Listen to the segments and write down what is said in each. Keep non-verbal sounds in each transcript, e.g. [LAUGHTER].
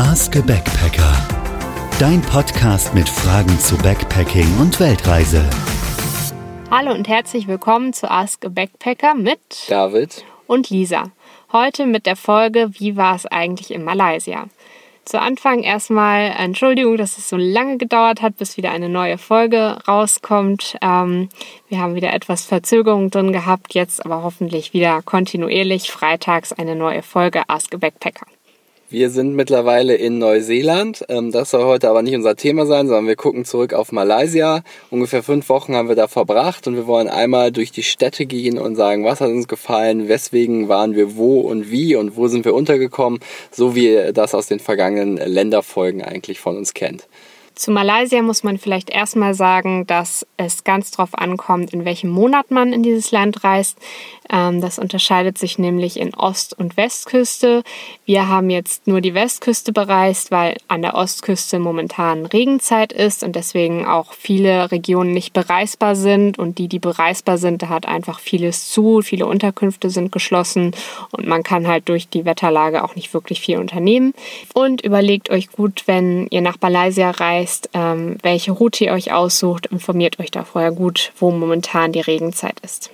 Ask a Backpacker. Dein Podcast mit Fragen zu Backpacking und Weltreise. Hallo und herzlich willkommen zu Ask a Backpacker mit David und Lisa. Heute mit der Folge Wie war es eigentlich in Malaysia? Zu Anfang erstmal Entschuldigung, dass es so lange gedauert hat, bis wieder eine neue Folge rauskommt. Ähm, wir haben wieder etwas Verzögerung drin gehabt, jetzt aber hoffentlich wieder kontinuierlich freitags eine neue Folge Ask a Backpacker. Wir sind mittlerweile in Neuseeland. Ähm, das soll heute aber nicht unser Thema sein, sondern wir gucken zurück auf Malaysia. Ungefähr fünf Wochen haben wir da verbracht und wir wollen einmal durch die Städte gehen und sagen, was hat uns gefallen, weswegen waren wir wo und wie und wo sind wir untergekommen, so wie ihr das aus den vergangenen Länderfolgen eigentlich von uns kennt. Zu Malaysia muss man vielleicht erstmal sagen, dass es ganz drauf ankommt, in welchem Monat man in dieses Land reist. Ähm, das unterscheidet sich nämlich in Ost- und Westküste. Wir haben jetzt nur die Westküste bereist, weil an der Ostküste momentan Regenzeit ist und deswegen auch viele Regionen nicht bereisbar sind. Und die, die bereisbar sind, da hat einfach vieles zu. Viele Unterkünfte sind geschlossen und man kann halt durch die Wetterlage auch nicht wirklich viel unternehmen. Und überlegt euch gut, wenn ihr nach Malaysia reist, ähm, welche Route ihr euch aussucht. Informiert euch da vorher gut, wo momentan die Regenzeit ist.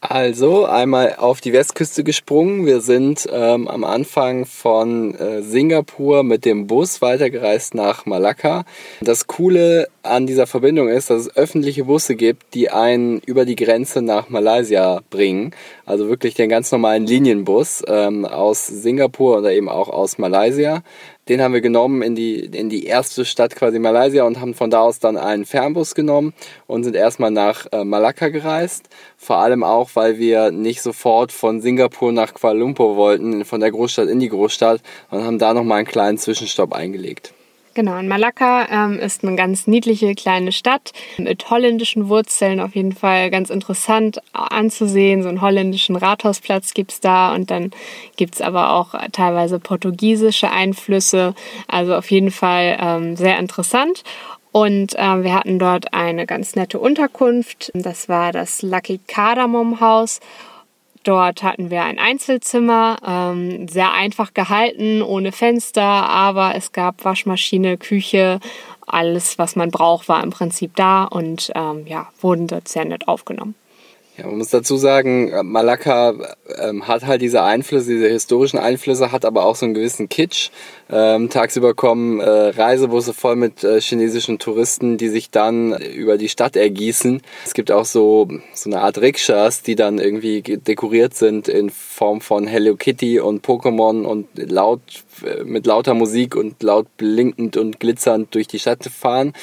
Also einmal auf die Westküste gesprungen. Wir sind ähm, am Anfang von äh, Singapur mit dem Bus weitergereist nach Malakka. Das Coole an dieser Verbindung ist, dass es öffentliche Busse gibt, die einen über die Grenze nach Malaysia bringen. Also wirklich den ganz normalen Linienbus ähm, aus Singapur oder eben auch aus Malaysia. Den haben wir genommen in die, in die erste Stadt quasi Malaysia und haben von da aus dann einen Fernbus genommen und sind erstmal nach äh, Malakka gereist. Vor allem auch, weil wir nicht sofort von Singapur nach Kuala Lumpur wollten, von der Großstadt in die Großstadt und haben da nochmal einen kleinen Zwischenstopp eingelegt. Genau, und Malakka ähm, ist eine ganz niedliche kleine Stadt mit holländischen Wurzeln, auf jeden Fall ganz interessant anzusehen. So einen holländischen Rathausplatz gibt es da und dann gibt es aber auch teilweise portugiesische Einflüsse. Also auf jeden Fall ähm, sehr interessant. Und äh, wir hatten dort eine ganz nette Unterkunft. Das war das Lucky Cardamom Haus. Dort hatten wir ein Einzelzimmer, ähm, sehr einfach gehalten, ohne Fenster, aber es gab Waschmaschine, Küche, alles, was man braucht, war im Prinzip da und ähm, ja, wurden dort sehr nett aufgenommen. Ja, man muss dazu sagen, Malakka ähm, hat halt diese Einflüsse, diese historischen Einflüsse, hat aber auch so einen gewissen Kitsch. Ähm, tagsüber kommen äh, Reisebusse voll mit äh, chinesischen Touristen, die sich dann über die Stadt ergießen. Es gibt auch so, so eine Art Rikschas, die dann irgendwie dekoriert sind in Form von Hello Kitty und Pokémon und laut äh, mit lauter Musik und laut blinkend und glitzernd durch die Stadt fahren.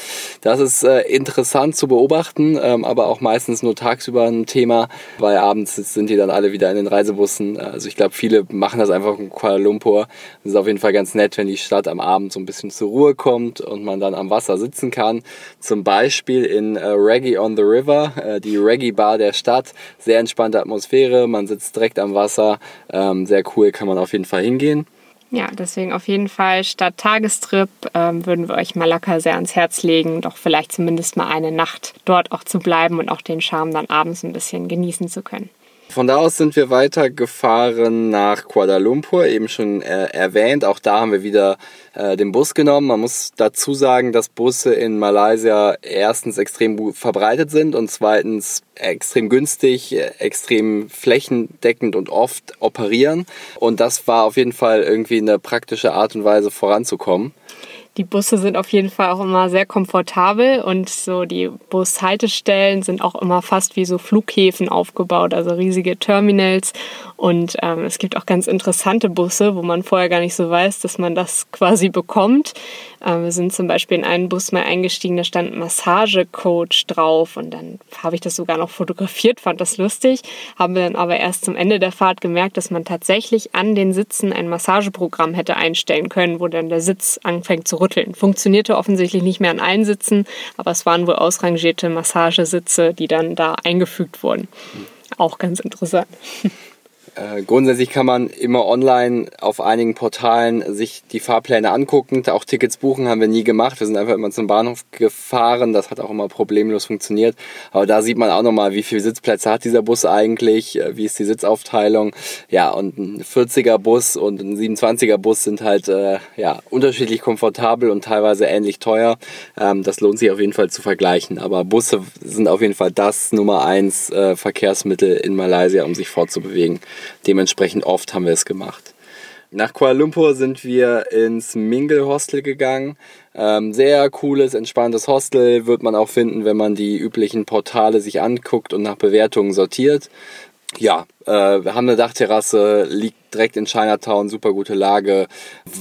Das ist äh, interessant zu beobachten, ähm, aber auch meistens nur tagsüber ein Thema, weil abends sind die dann alle wieder in den Reisebussen. Also ich glaube, viele machen das einfach in Kuala Lumpur. Das ist auf jeden Fall ganz nett wenn die Stadt am Abend so ein bisschen zur Ruhe kommt und man dann am Wasser sitzen kann. Zum Beispiel in äh, Reggae on the River, äh, die Reggae Bar der Stadt. Sehr entspannte Atmosphäre, man sitzt direkt am Wasser. Ähm, sehr cool, kann man auf jeden Fall hingehen. Ja, deswegen auf jeden Fall statt Tagestrip ähm, würden wir euch Malakka sehr ans Herz legen, doch vielleicht zumindest mal eine Nacht dort auch zu bleiben und auch den Charme dann abends ein bisschen genießen zu können. Von da aus sind wir weitergefahren nach Kuala Lumpur, eben schon äh, erwähnt. Auch da haben wir wieder äh, den Bus genommen. Man muss dazu sagen, dass Busse in Malaysia erstens extrem verbreitet sind und zweitens extrem günstig, extrem flächendeckend und oft operieren. Und das war auf jeden Fall irgendwie eine praktische Art und Weise voranzukommen. Die Busse sind auf jeden Fall auch immer sehr komfortabel und so die Bushaltestellen sind auch immer fast wie so Flughäfen aufgebaut, also riesige Terminals. Und ähm, es gibt auch ganz interessante Busse, wo man vorher gar nicht so weiß, dass man das [LAUGHS] quasi bekommt. Ähm, wir sind zum Beispiel in einen Bus mal eingestiegen, da stand Massagecoach drauf und dann habe ich das sogar noch fotografiert, fand das lustig. Haben wir dann aber erst zum Ende der Fahrt gemerkt, dass man tatsächlich an den Sitzen ein Massageprogramm hätte einstellen können, wo dann der Sitz anfängt zu rütteln. Funktionierte offensichtlich nicht mehr an allen Sitzen, aber es waren wohl ausrangierte Massagesitze, die dann da eingefügt wurden. Auch ganz interessant. [LAUGHS] Äh, grundsätzlich kann man immer online auf einigen Portalen sich die Fahrpläne angucken. Auch Tickets buchen haben wir nie gemacht. Wir sind einfach immer zum Bahnhof gefahren. Das hat auch immer problemlos funktioniert. Aber da sieht man auch nochmal, wie viele Sitzplätze hat dieser Bus eigentlich, äh, wie ist die Sitzaufteilung. Ja, und ein 40er Bus und ein 27er Bus sind halt äh, ja, unterschiedlich komfortabel und teilweise ähnlich teuer. Ähm, das lohnt sich auf jeden Fall zu vergleichen. Aber Busse sind auf jeden Fall das Nummer eins äh, Verkehrsmittel in Malaysia, um sich fortzubewegen. Dementsprechend oft haben wir es gemacht. Nach Kuala Lumpur sind wir ins Mingle Hostel gegangen. Ähm, sehr cooles, entspanntes Hostel wird man auch finden, wenn man die üblichen Portale sich anguckt und nach Bewertungen sortiert. Ja, äh, wir haben eine Dachterrasse, liegt direkt in Chinatown, super gute Lage.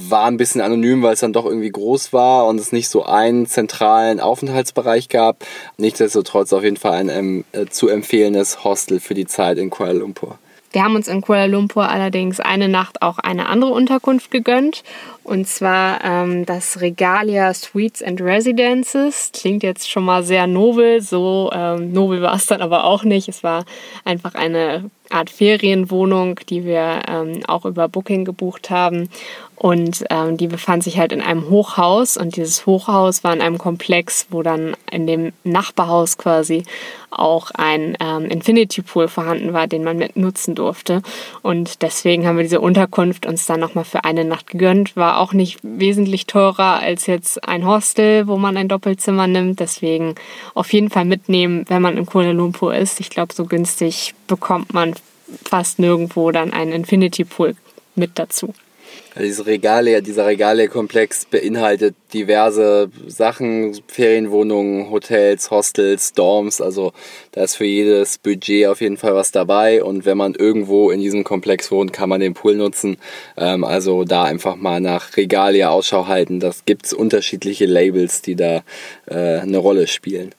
War ein bisschen anonym, weil es dann doch irgendwie groß war und es nicht so einen zentralen Aufenthaltsbereich gab. Nichtsdestotrotz auf jeden Fall ein ähm, äh, zu empfehlendes Hostel für die Zeit in Kuala Lumpur. Wir haben uns in Kuala Lumpur allerdings eine Nacht auch eine andere Unterkunft gegönnt. Und zwar ähm, das Regalia Suites and Residences. Klingt jetzt schon mal sehr nobel. So ähm, nobel war es dann aber auch nicht. Es war einfach eine Art Ferienwohnung, die wir ähm, auch über Booking gebucht haben. Und ähm, die befand sich halt in einem Hochhaus. Und dieses Hochhaus war in einem Komplex, wo dann in dem Nachbarhaus quasi auch ein ähm, Infinity Pool vorhanden war, den man mit nutzen durfte. Und deswegen haben wir diese Unterkunft uns dann nochmal für eine Nacht gegönnt. War auch nicht wesentlich teurer als jetzt ein Hostel, wo man ein Doppelzimmer nimmt. Deswegen auf jeden Fall mitnehmen, wenn man in Kuala Lumpur ist. Ich glaube, so günstig bekommt man fast nirgendwo dann einen Infinity Pool mit dazu. Dieses Regale, dieser Regale-Komplex beinhaltet diverse Sachen, Ferienwohnungen, Hotels, Hostels, Dorms, also da ist für jedes Budget auf jeden Fall was dabei und wenn man irgendwo in diesem Komplex wohnt, kann man den Pool nutzen. Ähm, also da einfach mal nach Regalia Ausschau halten. Das gibt es unterschiedliche Labels, die da äh, eine Rolle spielen.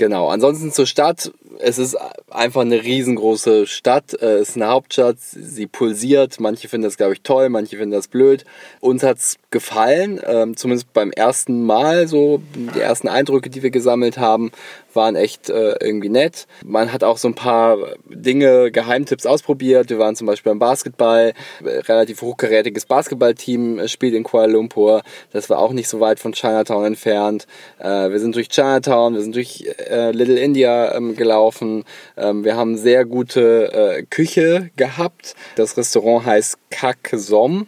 Genau, ansonsten zur Stadt es ist einfach eine riesengroße Stadt. Äh, es ist eine Hauptstadt, sie pulsiert. Manche finden das, glaube ich, toll, manche finden das blöd. Uns hat es gefallen, ähm, zumindest beim ersten Mal so. Die ersten Eindrücke, die wir gesammelt haben, waren echt äh, irgendwie nett. Man hat auch so ein paar Dinge, Geheimtipps ausprobiert. Wir waren zum Beispiel beim Basketball. Relativ hochkarätiges Basketballteam äh, spielt in Kuala Lumpur. Das war auch nicht so weit von Chinatown entfernt. Äh, wir sind durch Chinatown, wir sind durch äh, Little India ähm, gelaufen. Ähm, wir haben sehr gute äh, Küche gehabt. Das Restaurant heißt Kak Som.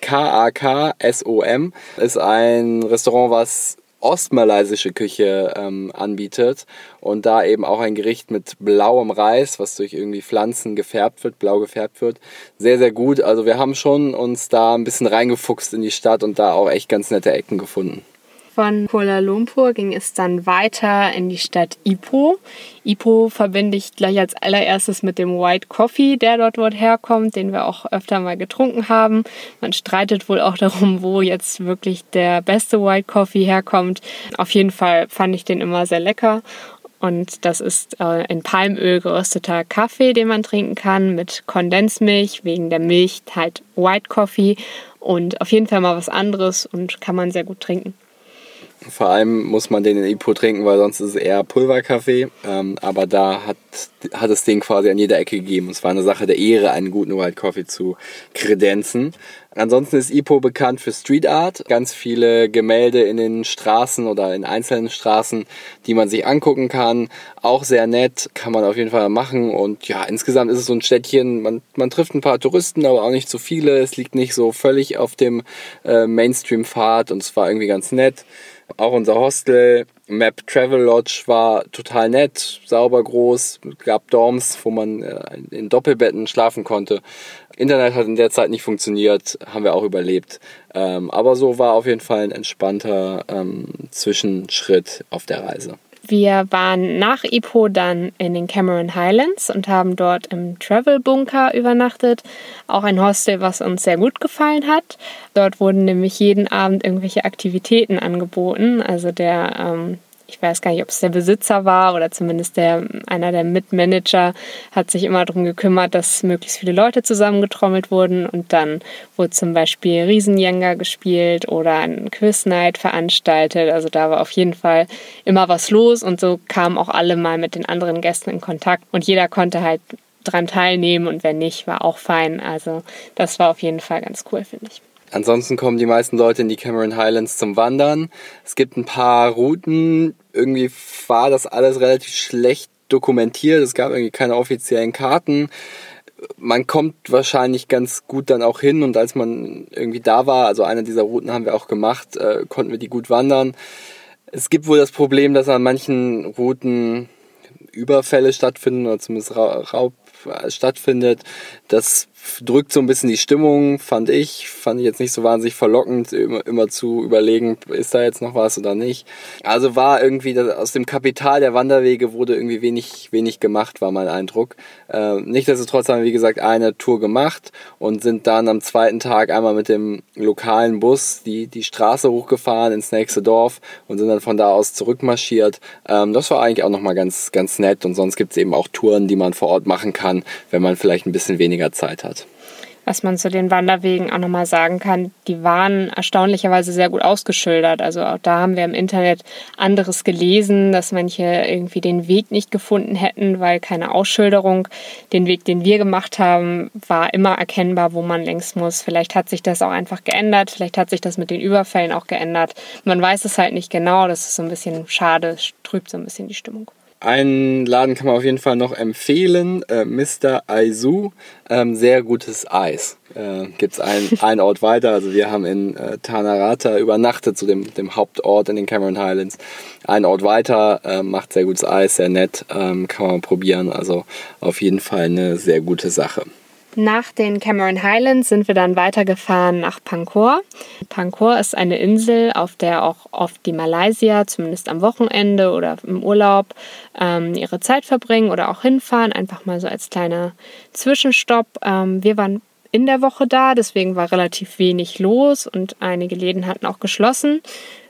K-A-K-S-O-M [LAUGHS] ist ein Restaurant, was ostmalaysische Küche ähm, anbietet und da eben auch ein Gericht mit blauem Reis, was durch irgendwie Pflanzen gefärbt wird, blau gefärbt wird. Sehr, sehr gut. Also wir haben schon uns da ein bisschen reingefuchst in die Stadt und da auch echt ganz nette Ecken gefunden. Von Kuala Lumpur ging es dann weiter in die Stadt Ipoh. Ipoh verbinde ich gleich als allererstes mit dem White Coffee, der dort, dort herkommt, den wir auch öfter mal getrunken haben. Man streitet wohl auch darum, wo jetzt wirklich der beste White Coffee herkommt. Auf jeden Fall fand ich den immer sehr lecker. Und das ist äh, in Palmöl gerösteter Kaffee, den man trinken kann, mit Kondensmilch, wegen der Milch halt White Coffee. Und auf jeden Fall mal was anderes und kann man sehr gut trinken. Vor allem muss man den in Ipo trinken, weil sonst ist es eher Pulverkaffee. Ähm, aber da hat, hat es den quasi an jeder Ecke gegeben. Es war eine Sache der Ehre, einen guten White Coffee zu kredenzen. Ansonsten ist Ipo bekannt für Street Art. Ganz viele Gemälde in den Straßen oder in einzelnen Straßen, die man sich angucken kann. Auch sehr nett, kann man auf jeden Fall machen. Und ja, insgesamt ist es so ein Städtchen. Man, man trifft ein paar Touristen, aber auch nicht zu viele. Es liegt nicht so völlig auf dem äh, Mainstream-Pfad und es war irgendwie ganz nett. Auch unser Hostel, Map Travel Lodge, war total nett, sauber groß, gab Dorms, wo man äh, in Doppelbetten schlafen konnte. Internet hat in der Zeit nicht funktioniert, haben wir auch überlebt. Ähm, aber so war auf jeden Fall ein entspannter ähm, Zwischenschritt auf der Reise. Wir waren nach Ipoh dann in den Cameron Highlands und haben dort im Travel Bunker übernachtet. Auch ein Hostel, was uns sehr gut gefallen hat. Dort wurden nämlich jeden Abend irgendwelche Aktivitäten angeboten. Also der ähm, ich weiß gar nicht, ob es der Besitzer war oder zumindest der, einer der Mitmanager, hat sich immer darum gekümmert, dass möglichst viele Leute zusammengetrommelt wurden und dann wurde zum Beispiel Riesenjenga gespielt oder ein Quiz-Night veranstaltet. Also da war auf jeden Fall immer was los und so kamen auch alle mal mit den anderen Gästen in Kontakt und jeder konnte halt dran teilnehmen und wer nicht, war auch fein. Also das war auf jeden Fall ganz cool, finde ich. Ansonsten kommen die meisten Leute in die Cameron Highlands zum Wandern. Es gibt ein paar Routen. Irgendwie war das alles relativ schlecht dokumentiert. Es gab irgendwie keine offiziellen Karten. Man kommt wahrscheinlich ganz gut dann auch hin und als man irgendwie da war, also eine dieser Routen haben wir auch gemacht, äh, konnten wir die gut wandern. Es gibt wohl das Problem, dass an manchen Routen Überfälle stattfinden oder zumindest Raub äh, stattfindet. Das drückt so ein bisschen die Stimmung, fand ich. Fand ich jetzt nicht so wahnsinnig verlockend, immer, immer zu überlegen, ist da jetzt noch was oder nicht. Also war irgendwie das, aus dem Kapital der Wanderwege wurde irgendwie wenig, wenig gemacht, war mein Eindruck. Äh, Nichtsdestotrotz haben wir, wie gesagt, eine Tour gemacht und sind dann am zweiten Tag einmal mit dem lokalen Bus die, die Straße hochgefahren ins nächste Dorf und sind dann von da aus zurückmarschiert. Ähm, das war eigentlich auch nochmal ganz, ganz nett und sonst gibt es eben auch Touren, die man vor Ort machen kann, wenn man vielleicht ein bisschen weniger Zeit hat was man zu den Wanderwegen auch nochmal sagen kann, die waren erstaunlicherweise sehr gut ausgeschildert. Also auch da haben wir im Internet anderes gelesen, dass manche irgendwie den Weg nicht gefunden hätten, weil keine Ausschilderung. Den Weg, den wir gemacht haben, war immer erkennbar, wo man längs muss. Vielleicht hat sich das auch einfach geändert, vielleicht hat sich das mit den Überfällen auch geändert. Man weiß es halt nicht genau, das ist so ein bisschen schade, trübt so ein bisschen die Stimmung. Einen Laden kann man auf jeden Fall noch empfehlen, äh, Mr. Aizu, ähm, sehr gutes Eis. Äh, Gibt es ein, [LAUGHS] einen Ort weiter, also wir haben in äh, Tanarata übernachtet, zu dem, dem Hauptort in den Cameron Highlands. Ein Ort weiter, äh, macht sehr gutes Eis, sehr nett, ähm, kann man probieren, also auf jeden Fall eine sehr gute Sache. Nach den Cameron Highlands sind wir dann weitergefahren nach Pankor. Pankor ist eine Insel, auf der auch oft die Malaysier, zumindest am Wochenende oder im Urlaub, ähm, ihre Zeit verbringen oder auch hinfahren, einfach mal so als kleiner Zwischenstopp. Ähm, wir waren in der Woche da, deswegen war relativ wenig los und einige Läden hatten auch geschlossen.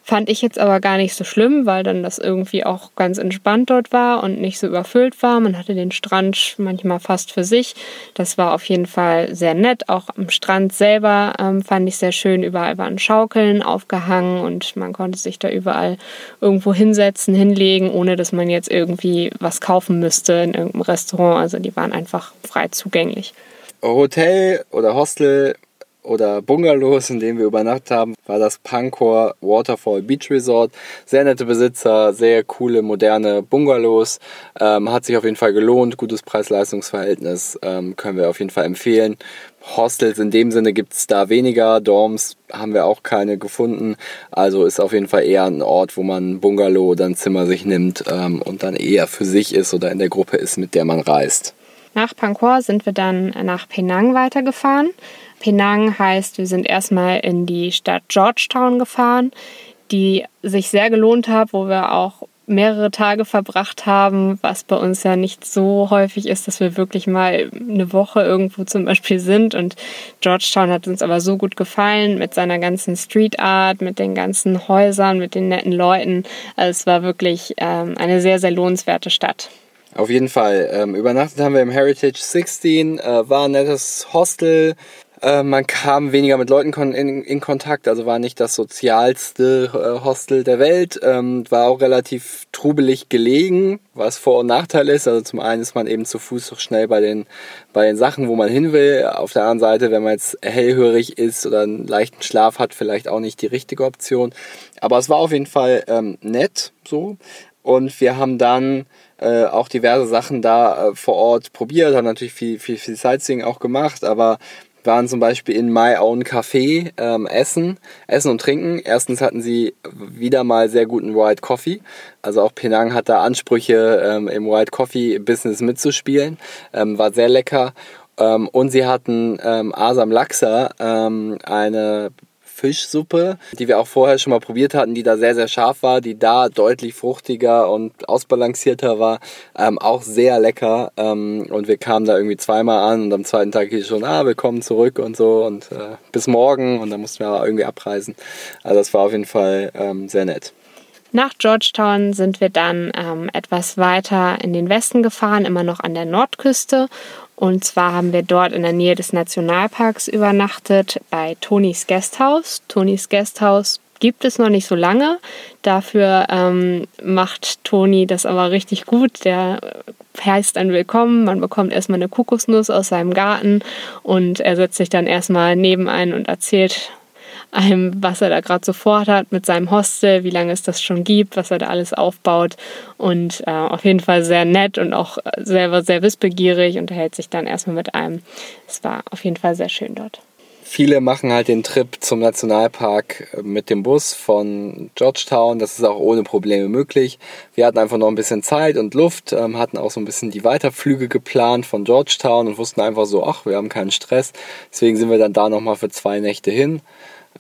Fand ich jetzt aber gar nicht so schlimm, weil dann das irgendwie auch ganz entspannt dort war und nicht so überfüllt war. Man hatte den Strand manchmal fast für sich. Das war auf jeden Fall sehr nett. Auch am Strand selber ähm, fand ich sehr schön. Überall waren Schaukeln aufgehangen und man konnte sich da überall irgendwo hinsetzen, hinlegen, ohne dass man jetzt irgendwie was kaufen müsste in irgendeinem Restaurant. Also die waren einfach frei zugänglich. Hotel oder Hostel oder Bungalows, in denen wir übernachtet haben, war das Pankor Waterfall Beach Resort. Sehr nette Besitzer, sehr coole, moderne Bungalows. Ähm, hat sich auf jeden Fall gelohnt, gutes Preis-Leistungs-Verhältnis, ähm, können wir auf jeden Fall empfehlen. Hostels in dem Sinne gibt es da weniger, Dorms haben wir auch keine gefunden. Also ist auf jeden Fall eher ein Ort, wo man ein Bungalow oder ein Zimmer sich nimmt ähm, und dann eher für sich ist oder in der Gruppe ist, mit der man reist. Nach Pankor sind wir dann nach Penang weitergefahren. Penang heißt, wir sind erstmal in die Stadt Georgetown gefahren, die sich sehr gelohnt hat, wo wir auch mehrere Tage verbracht haben, was bei uns ja nicht so häufig ist, dass wir wirklich mal eine Woche irgendwo zum Beispiel sind. Und Georgetown hat uns aber so gut gefallen mit seiner ganzen Street Art, mit den ganzen Häusern, mit den netten Leuten. Also es war wirklich ähm, eine sehr, sehr lohnenswerte Stadt. Auf jeden Fall. Ähm, übernachtet haben wir im Heritage 16, äh, war ein nettes Hostel. Äh, man kam weniger mit Leuten in, in, Kontakt, also war nicht das sozialste äh, Hostel der Welt, ähm, war auch relativ trubelig gelegen, was Vor- und Nachteil ist. Also zum einen ist man eben zu Fuß doch schnell bei den, bei den Sachen, wo man hin will. Auf der anderen Seite, wenn man jetzt hellhörig ist oder einen leichten Schlaf hat, vielleicht auch nicht die richtige Option. Aber es war auf jeden Fall ähm, nett so. Und wir haben dann äh, auch diverse Sachen da äh, vor Ort probiert, haben natürlich viel, viel, viel Sightseeing auch gemacht, aber waren zum Beispiel in My Own Café ähm, essen, essen und trinken. Erstens hatten sie wieder mal sehr guten White Coffee. Also auch Penang hat da Ansprüche ähm, im White Coffee Business mitzuspielen. Ähm, war sehr lecker. Ähm, und sie hatten ähm, Asam Laksa, ähm, eine Fischsuppe, die wir auch vorher schon mal probiert hatten, die da sehr, sehr scharf war, die da deutlich fruchtiger und ausbalancierter war. Ähm, auch sehr lecker. Ähm, und wir kamen da irgendwie zweimal an und am zweiten Tag hieß schon, ah, willkommen zurück und so und äh, bis morgen. Und dann mussten wir aber irgendwie abreisen. Also das war auf jeden Fall ähm, sehr nett. Nach Georgetown sind wir dann ähm, etwas weiter in den Westen gefahren, immer noch an der Nordküste und zwar haben wir dort in der Nähe des Nationalparks übernachtet bei Tonys Guesthouse. Tonys Guesthouse gibt es noch nicht so lange. Dafür ähm, macht Toni das aber richtig gut. Der heißt dann willkommen. Man bekommt erstmal eine Kokosnuss aus seinem Garten und er setzt sich dann erstmal neben einen und erzählt einem, was er da gerade so vorhat mit seinem Hostel, wie lange es das schon gibt, was er da alles aufbaut. Und äh, auf jeden Fall sehr nett und auch selber sehr wissbegierig und erhält sich dann erstmal mit einem. Es war auf jeden Fall sehr schön dort. Viele machen halt den Trip zum Nationalpark äh, mit dem Bus von Georgetown. Das ist auch ohne Probleme möglich. Wir hatten einfach noch ein bisschen Zeit und Luft, ähm, hatten auch so ein bisschen die Weiterflüge geplant von Georgetown und wussten einfach so, ach, wir haben keinen Stress. Deswegen sind wir dann da nochmal für zwei Nächte hin.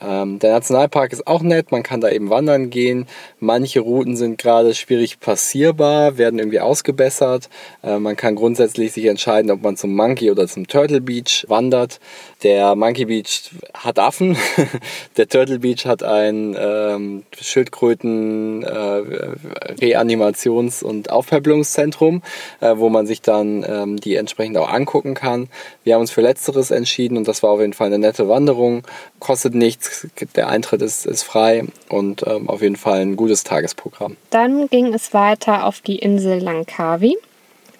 Ähm, der Nationalpark ist auch nett, man kann da eben wandern gehen. Manche Routen sind gerade schwierig passierbar, werden irgendwie ausgebessert. Äh, man kann grundsätzlich sich entscheiden, ob man zum Monkey oder zum Turtle Beach wandert. Der Monkey Beach hat Affen, [LAUGHS] der Turtle Beach hat ein ähm, Schildkröten äh, Reanimations- und Aufpäppelungszentrum, äh, wo man sich dann ähm, die entsprechend auch angucken kann. Wir haben uns für letzteres entschieden und das war auf jeden Fall eine nette Wanderung. Kostet nichts, der Eintritt ist, ist frei und ähm, auf jeden Fall ein gutes Tagesprogramm. Dann ging es weiter auf die Insel Langkawi.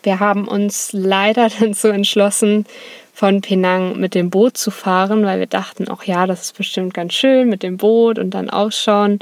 Wir haben uns leider [LAUGHS] dazu entschlossen, von Penang mit dem Boot zu fahren, weil wir dachten, ach ja, das ist bestimmt ganz schön mit dem Boot und dann ausschauen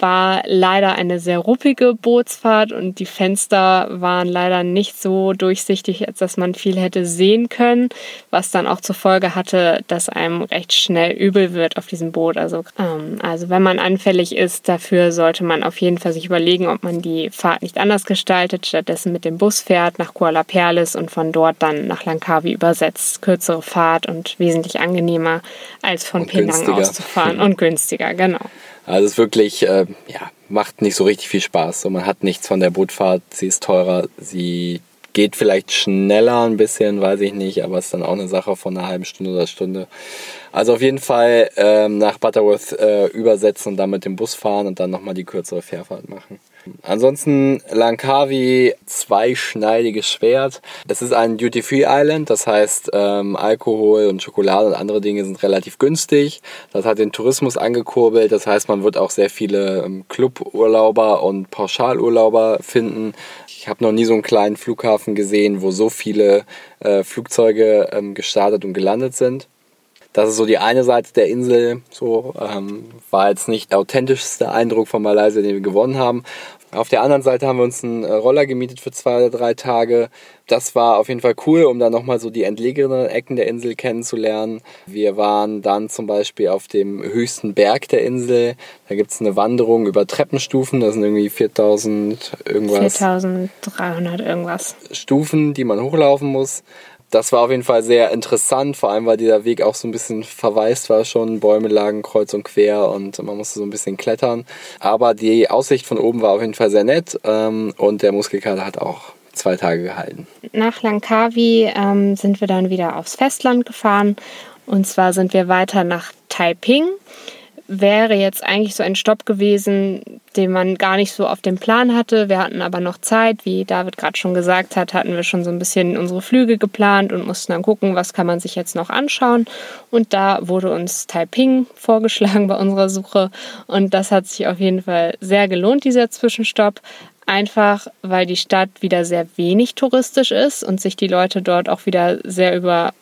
war leider eine sehr ruppige Bootsfahrt und die Fenster waren leider nicht so durchsichtig, als dass man viel hätte sehen können, was dann auch zur Folge hatte, dass einem recht schnell übel wird auf diesem Boot. Also, ähm, also wenn man anfällig ist, dafür sollte man auf jeden Fall sich überlegen, ob man die Fahrt nicht anders gestaltet, stattdessen mit dem Bus fährt nach Kuala Perlis und von dort dann nach Langkawi übersetzt. Kürzere Fahrt und wesentlich angenehmer als von und Penang günstiger. aus zu fahren und günstiger, genau. Also es ist wirklich, äh, ja, macht nicht so richtig viel Spaß. So, man hat nichts von der Bootfahrt, sie ist teurer, sie geht vielleicht schneller ein bisschen, weiß ich nicht, aber es ist dann auch eine Sache von einer halben Stunde oder Stunde. Also auf jeden Fall ähm, nach Butterworth äh, übersetzen und dann mit dem Bus fahren und dann nochmal die kürzere Fährfahrt machen. Ansonsten Langkawi, zweischneidiges Schwert. Es ist ein Duty-Free Island, das heißt ähm, Alkohol und Schokolade und andere Dinge sind relativ günstig. Das hat den Tourismus angekurbelt, das heißt man wird auch sehr viele ähm, Cluburlauber und Pauschalurlauber finden. Ich habe noch nie so einen kleinen Flughafen gesehen, wo so viele äh, Flugzeuge ähm, gestartet und gelandet sind. Das ist so die eine Seite der Insel. So ähm, war jetzt nicht der authentischste Eindruck von Malaysia, den wir gewonnen haben. Auf der anderen Seite haben wir uns einen äh, Roller gemietet für zwei oder drei Tage. Das war auf jeden Fall cool, um dann nochmal so die entlegeneren Ecken der Insel kennenzulernen. Wir waren dann zum Beispiel auf dem höchsten Berg der Insel. Da gibt es eine Wanderung über Treppenstufen. Das sind irgendwie 4000 irgendwas. 4300 irgendwas. Stufen, die man hochlaufen muss das war auf jeden Fall sehr interessant, vor allem weil dieser Weg auch so ein bisschen verwaist war schon. Bäume lagen kreuz und quer und man musste so ein bisschen klettern. Aber die Aussicht von oben war auf jeden Fall sehr nett ähm, und der Muskelkater hat auch zwei Tage gehalten. Nach Langkawi ähm, sind wir dann wieder aufs Festland gefahren und zwar sind wir weiter nach Taiping wäre jetzt eigentlich so ein Stopp gewesen, den man gar nicht so auf dem Plan hatte. Wir hatten aber noch Zeit, wie David gerade schon gesagt hat, hatten wir schon so ein bisschen unsere Flüge geplant und mussten dann gucken, was kann man sich jetzt noch anschauen. Und da wurde uns Taiping [LAUGHS] vorgeschlagen bei unserer Suche und das hat sich auf jeden Fall sehr gelohnt, dieser Zwischenstopp. Einfach weil die Stadt wieder sehr wenig touristisch ist und sich die Leute dort auch wieder sehr über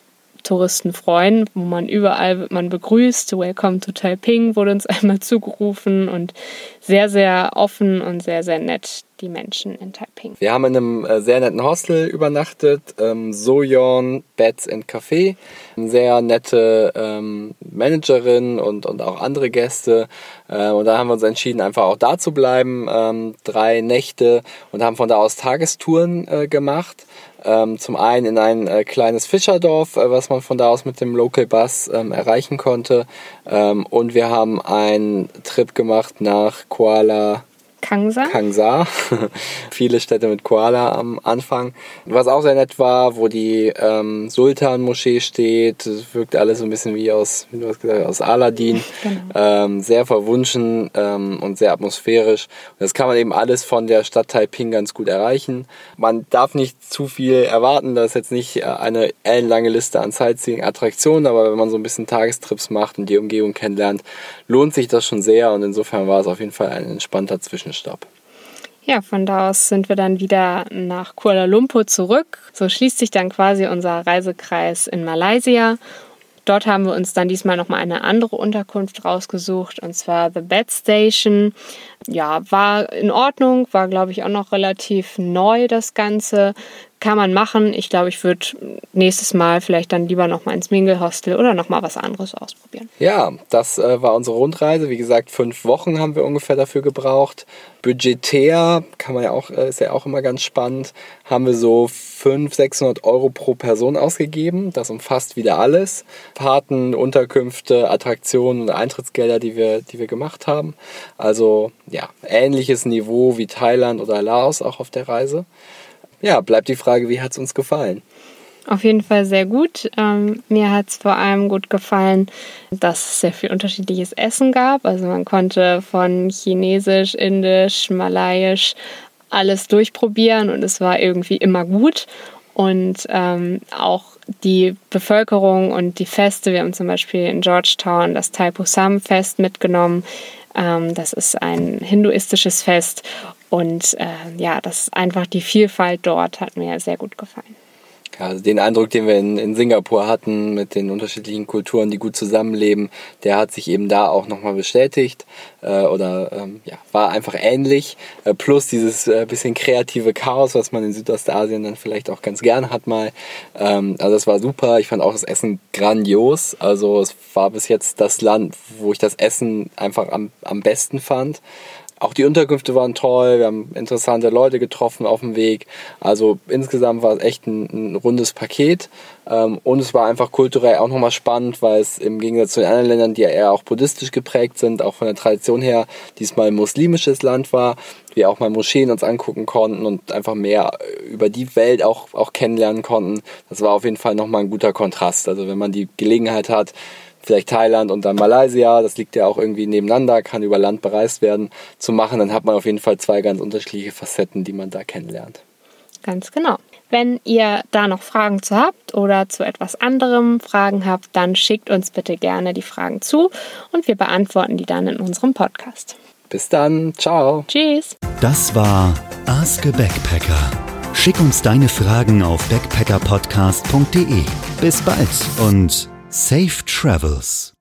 Touristen freuen, wo man überall wird man begrüßt. Welcome to Taiping wurde uns [LAUGHS] einmal zugerufen und sehr, sehr offen und sehr, sehr nett die Menschen in Taiping. Wir haben in einem äh, sehr netten Hostel übernachtet, ähm, Soyeon Beds and Café. Eine sehr nette ähm, Managerin und, und auch andere Gäste. Äh, und da haben wir uns entschieden, einfach auch da zu bleiben. Ähm, drei Nächte und haben von da aus Tagestouren äh, gemacht. Ähm, zum einen in ein äh, kleines Fischerdorf, äh, was man von da aus mit dem Local Bus ähm, erreichen konnte. Ähm, und wir haben einen Trip gemacht nach Kuala Kangsa. Kangsa. [LAUGHS] Viele Städte mit Koala am Anfang. Was auch sehr nett war, wo die ähm, Sultan-Moschee steht. Das wirkt alles so ein bisschen wie aus, wie du hast gesagt, aus Aladdin. [LAUGHS] Genau. Ähm, sehr verwunschen ähm, und sehr atmosphärisch. Und das kann man eben alles von der Stadt Taiping ganz gut erreichen. Man darf nicht zu viel erwarten. Da ist jetzt nicht äh, eine ellenlange Liste an Sightseeing-Attraktionen, aber wenn man so ein bisschen Tagestrips macht und die Umgebung kennenlernt, lohnt sich das schon sehr. Und insofern war es auf jeden Fall ein entspannter Zwischenstopp. Zwischenstopp. Ja, von da aus sind wir dann wieder nach Kuala Lumpur zurück. So schließt sich dann quasi unser Reisekreis in Malaysia. Dort haben wir uns dann diesmal nochmal eine andere Unterkunft rausgesucht, und zwar The Bed Station. Ja, war in Ordnung, war glaube ich auch noch relativ neu das Ganze kann man machen. Ich glaube, ich würde nächstes Mal vielleicht dann lieber nochmal ins Mingle-Hostel oder nochmal was anderes ausprobieren. Ja, das äh, war unsere Rundreise. Wie gesagt, fünf Wochen haben wir ungefähr dafür gebraucht. Budgetär, kann man ja auch, äh, ist ja auch immer ganz spannend, haben wir so 500, 600 Euro pro Person ausgegeben. Das umfasst wieder alles. Paten, Unterkünfte, Attraktionen und Eintrittsgelder, die wir, die wir gemacht haben. Also ja, ähnliches Niveau wie Thailand oder Laos auch auf der Reise ja, bleibt die Frage, wie hat es uns gefallen? Auf jeden Fall sehr gut. Ähm, mir hat es vor allem gut gefallen, dass es sehr viel unterschiedliches Essen gab. Also man konnte von Chinesisch, Indisch, Malayisch alles durchprobieren und es war irgendwie immer gut. Und ähm, auch die Bevölkerung und die Feste. Wir haben zum Beispiel in Georgetown das Taipusam Fest mitgenommen. Ähm, das ist ein hinduistisches Fest und äh, ja, das ist einfach die Vielfalt dort hat mir sehr gut gefallen. Ja, also den Eindruck, den wir in, in Singapur hatten, mit den unterschiedlichen Kulturen, die gut zusammenleben, der hat sich eben da auch nochmal bestätigt äh, oder ähm, ja, war einfach ähnlich. Äh, plus dieses äh, bisschen kreative Chaos, was man in Südostasien dann vielleicht auch ganz gerne hat mal. Ähm, also das war super. Ich fand auch das Essen grandios. Also es war bis jetzt das Land, wo ich das Essen einfach am, am besten fand. Auch die Unterkünfte waren toll, wir haben interessante Leute getroffen auf dem Weg. Also insgesamt war es echt ein, ein rundes Paket. Ähm, und es war einfach kulturell auch nochmal spannend, weil es im Gegensatz zu den anderen Ländern, die ja eher auch buddhistisch geprägt sind, auch von der Tradition her diesmal ein muslimisches Land war. Wir auch mal Moscheen uns angucken konnten und einfach mehr über die Welt auch, auch kennenlernen konnten. Das war auf jeden Fall nochmal ein guter Kontrast. Also wenn man die Gelegenheit hat, vielleicht Thailand und dann Malaysia, das liegt ja auch irgendwie nebeneinander, kann über Land bereist werden, zu machen, dann hat man auf jeden Fall zwei ganz unterschiedliche Facetten, die man da kennenlernt. Ganz genau. Wenn ihr da noch Fragen zu habt oder zu etwas anderem Fragen habt, dann schickt uns bitte gerne die Fragen zu und wir beantworten die dann in unserem Podcast. Bis dann, ciao. Tschüss. Das war Ask a Backpacker. Schick uns deine Fragen auf backpackerpodcast.de. Bis bald und Safe Travels